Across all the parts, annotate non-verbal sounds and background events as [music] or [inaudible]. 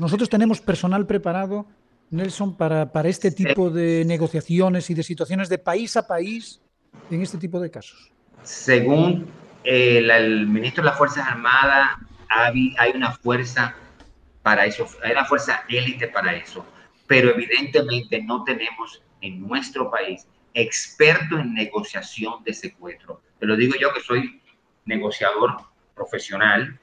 Nosotros tenemos personal preparado, Nelson, para, para este tipo de negociaciones y de situaciones de país a país en este tipo de casos. Según el, el ministro de las Fuerzas Armadas, hay, hay una fuerza para eso, hay una fuerza élite para eso, pero evidentemente no tenemos en nuestro país experto en negociación de secuestro. Te lo digo yo que soy negociador profesional,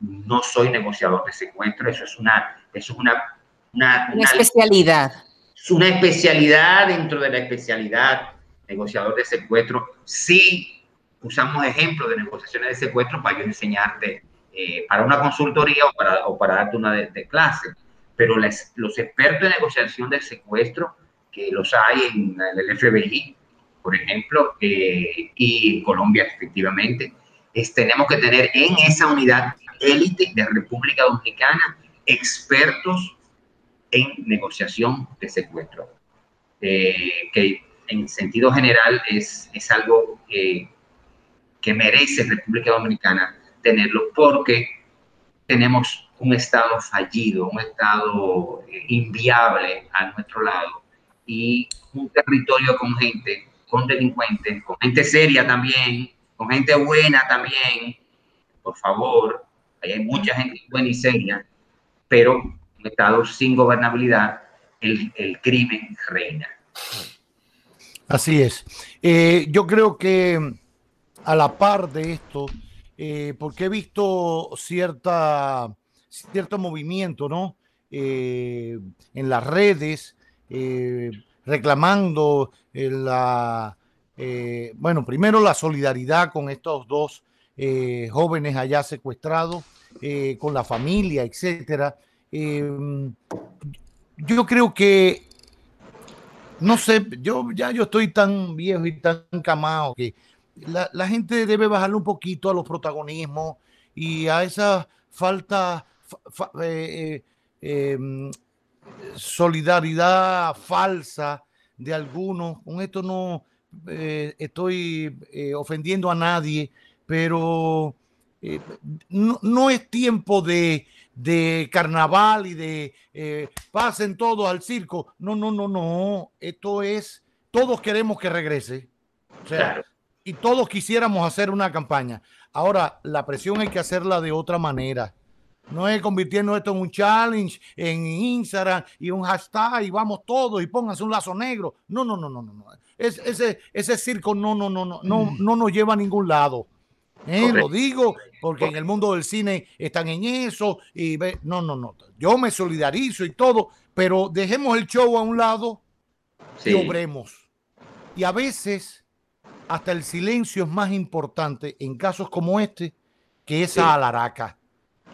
no soy negociador de secuestro, eso es una, eso es una, una, Una especialidad. es una especialidad dentro de la especialidad negociador de secuestro. Sí usamos ejemplos de negociaciones de secuestro para yo enseñarte eh, para una consultoría o para, o para darte una de, de clase, pero los expertos en negociación de secuestro, que los hay en el FBI, por ejemplo, eh, y en Colombia efectivamente, es, tenemos que tener en esa unidad élite de República Dominicana expertos en negociación de secuestro, eh, que en sentido general es, es algo que, merece República Dominicana tenerlo porque tenemos un Estado fallido, un Estado eh, inviable a nuestro lado y un territorio con gente, con delincuentes, con gente seria también, con gente buena también. Por favor, hay mucha gente buena y seria, pero un Estado sin gobernabilidad, el, crimen reina. Así es. Eh, yo creo que a la par de esto, eh, porque he visto cierta, cierto movimiento, ¿no? Eh, en las redes, eh, reclamando la, bueno, primero la solidaridad con estos dos jóvenes allá secuestrados, eh, con la familia, etcétera. Eh, yo creo que no sé, yo ya yo estoy tan viejo y tan camado que la, gente debe bajarle un poquito a los protagonismos y a esa falta, fa- eh, eh, em, solidaridad falsa de algunos. Con esto no estoy ofendiendo a nadie, pero eh, no, no es tiempo de, de carnaval y de eh, pasen todos al circo. No, no, no, no. Esto es, todos queremos que regrese. O sea, y todos quisiéramos hacer una campaña. Ahora, la presión hay que hacerla de otra manera. No es convirtiendo esto en un challenge en Instagram y un hashtag y vamos todos y pónganse un lazo negro. No, no, no, no, no. no. Es- ese, ese circo no, no, no, no, no, no nos lleva a ningún lado. ¿Eh? Lo digo porque en el mundo del cine están en eso y ve, no, no, no. Yo me solidarizo y todo, pero dejemos el show a un lado y obremos. Y a veces hasta el silencio es más importante en casos como este que esa Sí. alaraca.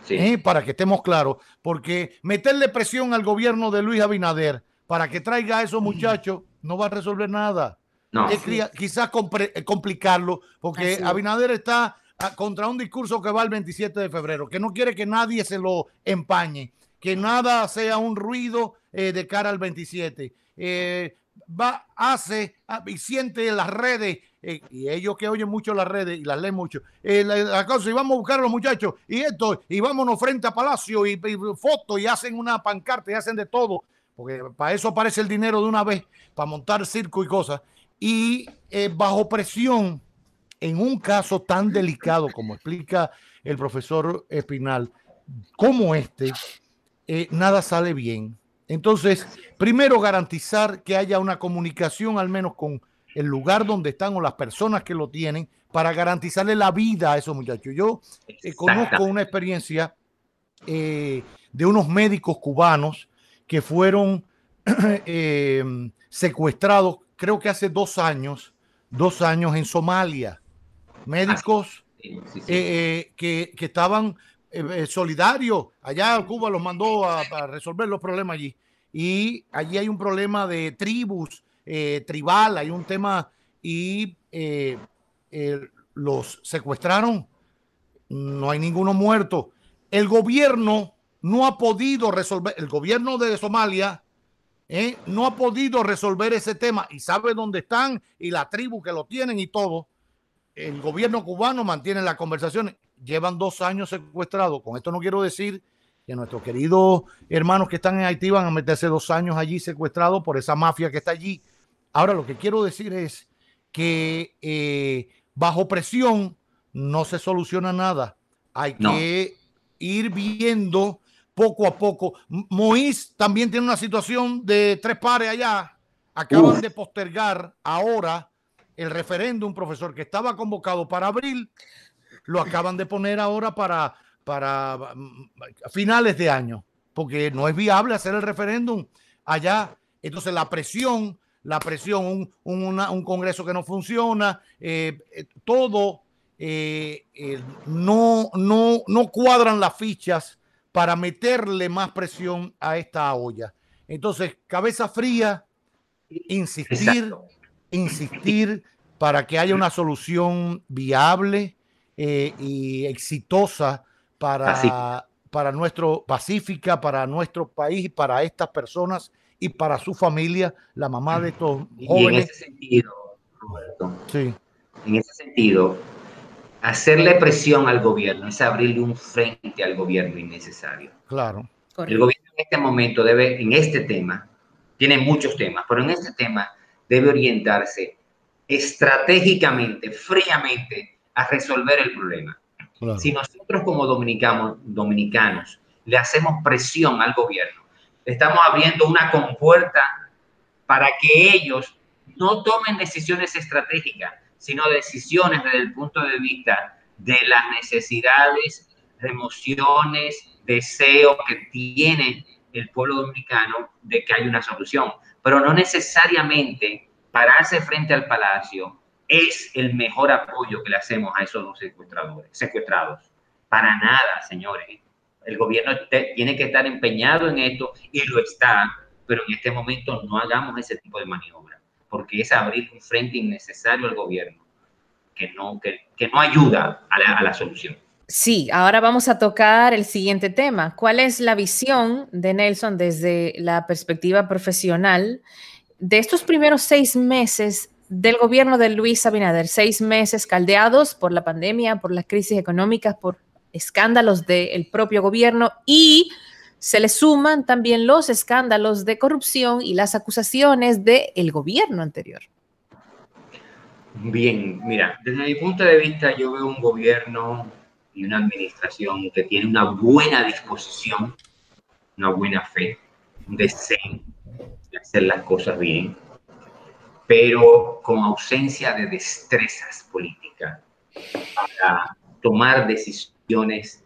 Sí. ¿eh? Para que estemos claros, porque meterle presión al gobierno de Luis Abinader para que traiga a esos muchachos no va a resolver nada. No. Quizás compre- eh, complicarlo, porque Así. Abinader está ah, contra un discurso que va el 27 de febrero, que no quiere que nadie se lo empañe, que nada sea un ruido eh, de cara al 27. Eh, va, hace ah, y siente en las redes, eh, y ellos que oyen mucho las redes y las leen mucho, eh, la, la cosa, y vamos a buscar a los muchachos, y esto, y vámonos frente a Palacio, y, y fotos, y hacen una pancarta, y hacen de todo, porque para eso aparece el dinero de una vez, para montar circo y cosas, y eh, bajo presión, en un caso tan delicado como explica el profesor Espinal, como este, eh, nada sale bien. Entonces, primero garantizar que haya una comunicación al menos con el lugar donde están o las personas que lo tienen para garantizarle la vida a esos muchachos. Yo eh, conozco una experiencia eh, de unos médicos cubanos que fueron [clears throat] secuestrados, creo que hace dos años, dos años en Somalia. Médicos Sí, sí, sí. eh, eh, que, que estaban eh, solidario. Allá Cuba los mandó a, resolver los problemas allí. Y allí hay un problema de tribus, eh, tribal, hay un tema y los secuestraron. No hay ninguno muerto. El gobierno no ha podido resolver, el gobierno de Somalia no ha podido resolver ese tema y sabe dónde están y la tribu que lo tienen y todo. El gobierno cubano mantiene la conversación llevan dos años secuestrados. Con esto no quiero decir que nuestros queridos hermanos que están en Haití van a meterse dos años allí secuestrados por esa mafia que está allí. Ahora lo que quiero decir es que eh, bajo presión no se soluciona nada. Hay que ir viendo poco a poco. Moïse también tiene una situación de tres pares allá. Acaban de postergar ahora el referéndum, profesor, que estaba convocado para abril lo acaban de poner ahora para, para mm, finales de año, porque no es viable hacer el referéndum allá. Entonces la presión, la presión, un, un Congreso que no funciona, eh, eh, todo eh, no, no, no cuadran las fichas para meterle más presión a esta olla. Entonces, cabeza fría, insistir, insistir para que haya una solución viable, eh, y exitosa para, para nuestro pacífica, para nuestro país, para estas personas y para su familia, la mamá de estos jóvenes. en ese sentido, Roberto, sí. en ese sentido, hacerle presión al gobierno es abrirle un frente al gobierno innecesario. Claro. El gobierno en este momento debe, en este tema, tiene muchos temas, pero en este tema debe orientarse estratégicamente, fríamente, a resolver el problema. Si nosotros como dominicanos, dominicanos le hacemos presión al gobierno, estamos abriendo una compuerta para que ellos no tomen decisiones estratégicas, sino decisiones desde el punto de vista de las necesidades, emociones, deseos que tiene el pueblo dominicano de que hay una solución, pero no necesariamente pararse frente al palacio es el mejor apoyo que le hacemos a esos dos secuestradores, secuestrados. Para nada, señores. El gobierno tiene que estar empeñado en esto y lo está, pero en este momento no hagamos ese tipo de maniobra, porque es abrir un frente innecesario al gobierno que no, que, que no ayuda a la, a la solución. Sí, ahora vamos a tocar el siguiente tema. ¿Cuál es la visión de Nelson desde la perspectiva profesional de estos primeros seis meses del gobierno de Luis Abinader, seis meses caldeados por la pandemia, por las crisis económicas, por escándalos del propio gobierno y se le suman también los escándalos de corrupción y las acusaciones del gobierno anterior. Bien, mira, desde mi punto de vista yo veo un gobierno y una administración que tiene una buena disposición, una buena fe, un deseo de hacer las cosas bien pero con ausencia de destrezas políticas para tomar decisiones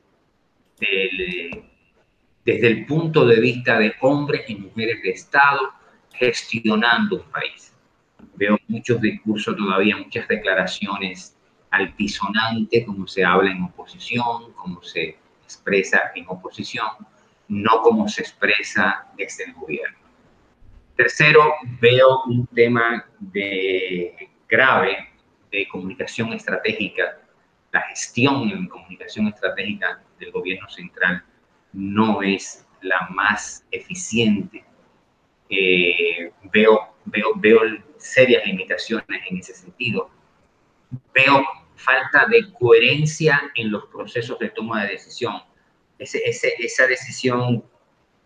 desde el punto de vista de hombres y mujeres de Estado gestionando un país. Veo muchos discursos todavía, muchas declaraciones altisonantes, como se habla en oposición, como se expresa en oposición, no como se expresa desde el gobierno. Tercero, veo un tema de, grave de comunicación estratégica. La gestión en comunicación estratégica del gobierno central no es la más eficiente. Eh, veo, veo, veo serias limitaciones en ese sentido. Veo falta de coherencia en los procesos de toma de decisión. Ese, esa decisión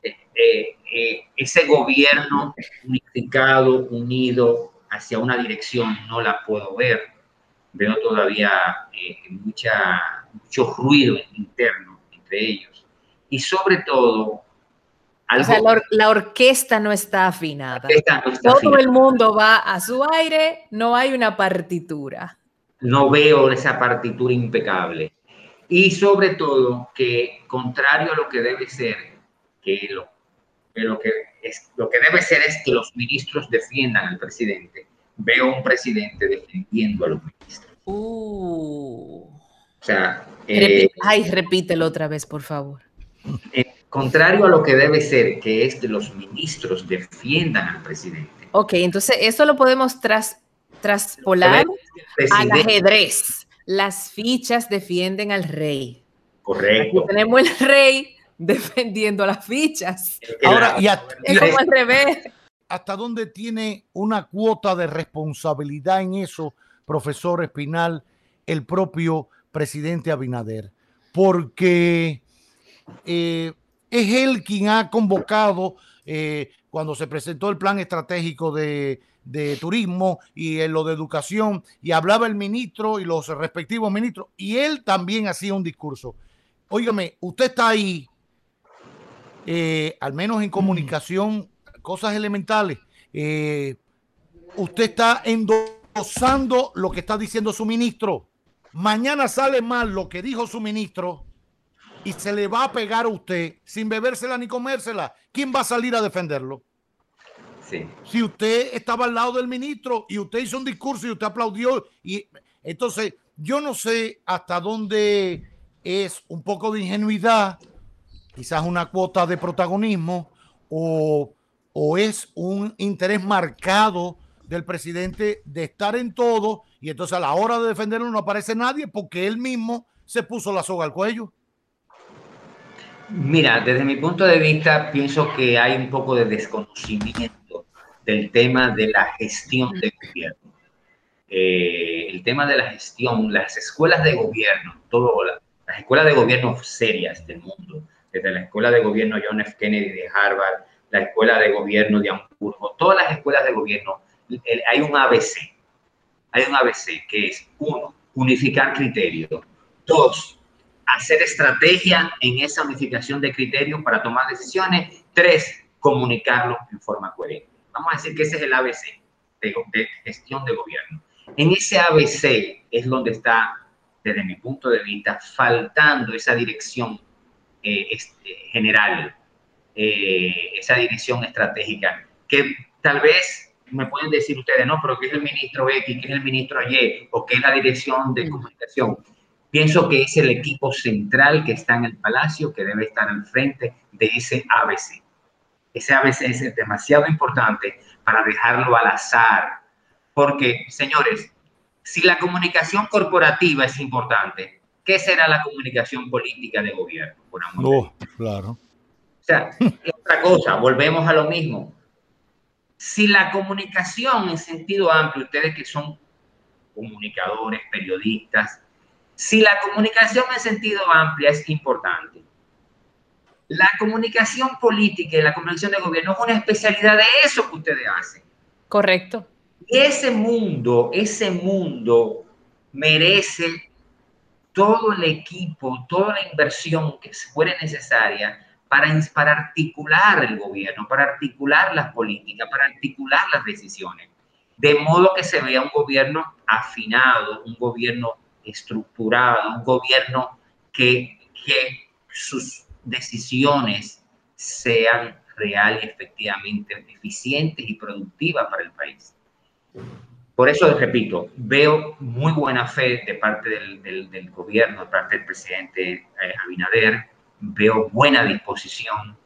eh, eh, ese gobierno unificado, unido hacia una dirección, no la puedo ver. Veo todavía mucha, mucho ruido interno entre ellos. Y sobre todo... la, orquesta no está afinada. Todo el mundo va a su aire, no hay una partitura. No veo esa partitura impecable. Y sobre todo que, contrario a lo que debe ser, que lo lo que, es, lo que debe ser es que los ministros defiendan al presidente. Veo un presidente defendiendo a los ministros. Uh. sea, eh, ay, repítelo otra vez, por favor. Contrario a lo que debe ser, que es que los ministros defiendan al presidente. Ok, entonces eso lo podemos tras, traspolar al ajedrez. Las fichas defienden al rey. Correcto. tenemos el rey defendiendo las fichas. Ahora, y es como al revés. ¿Hasta dónde tiene una cuota de responsabilidad en eso, profesor Espinal, el propio presidente Abinader? Porque eh, es él quien ha convocado eh, cuando se presentó el plan estratégico de, turismo y en lo de educación, y hablaba el ministro y los respectivos ministros, y él también hacía un discurso. Óigame, usted está ahí, eh, al menos en comunicación, cosas elementales. Eh, usted está endosando lo que está diciendo su ministro. Mañana sale mal lo que dijo su ministro y se le va a pegar a usted sin bebérsela ni comérsela. ¿Quién va a salir a defenderlo? Sí. Si usted estaba al lado del ministro y usted hizo un discurso y usted aplaudió y entonces yo no sé hasta dónde es un poco de ingenuidad, quizás una cuota de protagonismo o, o es un interés marcado del presidente de estar en todo y entonces a la hora de defenderlo no aparece nadie porque él mismo se puso la soga al cuello. Mira, desde mi punto de vista, pienso que hay un poco de desconocimiento del tema de la gestión del gobierno. Eh, el tema de la gestión, las escuelas de gobierno, todo, las escuelas de gobierno serias del mundo, desde la escuela de gobierno John F. Kennedy de Harvard, la escuela de gobierno de Hamburgo, todas las escuelas de gobierno, hay un ABC. Hay un ABC que es, uno, unificar criterios. Dos, hacer estrategia en esa unificación de criterios para tomar decisiones. Tres, comunicarlo en forma coherente. Vamos a decir que ese es el ABC de, gestión de gobierno. En ese ABC es donde está, desde mi punto de vista, faltando esa dirección eh, este, general, eh, esa dirección estratégica, que tal vez me pueden decir ustedes, no, pero ¿qué es el ministro X, qué es el ministro Y, o qué es la dirección de comunicación? Pienso que es el equipo central que está en el Palacio que debe estar al frente de ese ABC. Ese ABC es demasiado importante para dejarlo al azar. Porque, señores, si la comunicación corporativa es importante, ¿qué será la comunicación política de gobierno? no, claro. O sea, otra cosa, volvemos a lo mismo. Si la comunicación en sentido amplio, ustedes que son comunicadores, periodistas, si la comunicación en sentido amplio es importante, la comunicación política y la comunicación de gobierno es una especialidad de eso que ustedes hacen. Correcto. Y ese mundo, ese mundo merece todo el equipo, toda la inversión que fuera necesaria para, para articular el gobierno, para articular las políticas, para articular las decisiones. De modo que se vea un gobierno afinado, un gobierno estructurado, un gobierno que, que sus decisiones sean real y efectivamente eficientes y productivas para el país. Por eso, repito, veo muy buena fe de parte del, del, gobierno, de parte del presidente eh, Abinader, veo buena disposición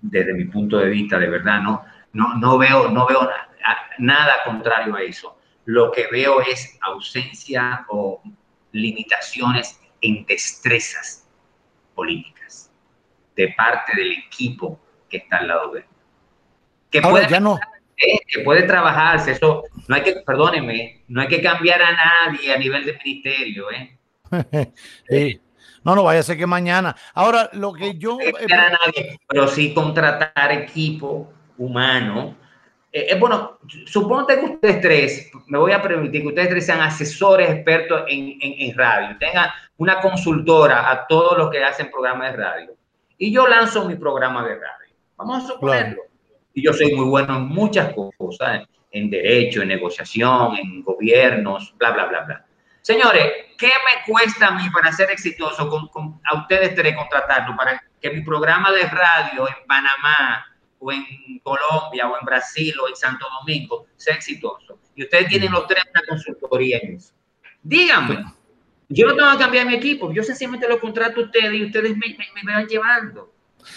desde mi punto de vista, de verdad, no, no, no veo, no veo nada contrario a eso lo que veo es ausencia o limitaciones en destrezas políticas de parte del equipo que está al lado de él. Que puede, ya no. Eh, que puede trabajarse, eso no hay que, perdónenme, no hay que cambiar a nadie a nivel de ministerio, ¿eh? [laughs] No, no vaya a ser que mañana. Ahora, lo que yo. No a nadie, pero sí contratar equipo humano eh, eh, bueno, suponte que ustedes tres, me voy a permitir que ustedes tres sean asesores expertos en, en, radio, tengan una consultora a todos los que hacen programas de radio. Y yo lanzo mi programa de radio. Vamos a suponerlo. Y yo soy muy bueno en muchas cosas, en derecho, en negociación, en gobiernos, bla, bla, bla, bla. Señores, ¿qué me cuesta a mí para ser exitoso con, a ustedes tres contratarlo para que mi programa de radio en Panamá o en Colombia o en Brasil o en Santo Domingo sea exitoso. Y ustedes tienen los tres una consultoría en eso. Díganme. Yo no tengo que cambiar mi equipo, yo sencillamente lo contrato a ustedes y ustedes me, me, me van llevando.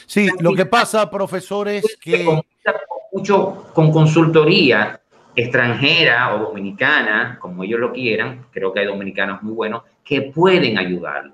Sí, lo que pasa, profesor, es que... Con, mucho con consultoría extranjera o dominicana, como ellos lo quieran, creo que hay dominicanos muy buenos, que pueden ayudarlo.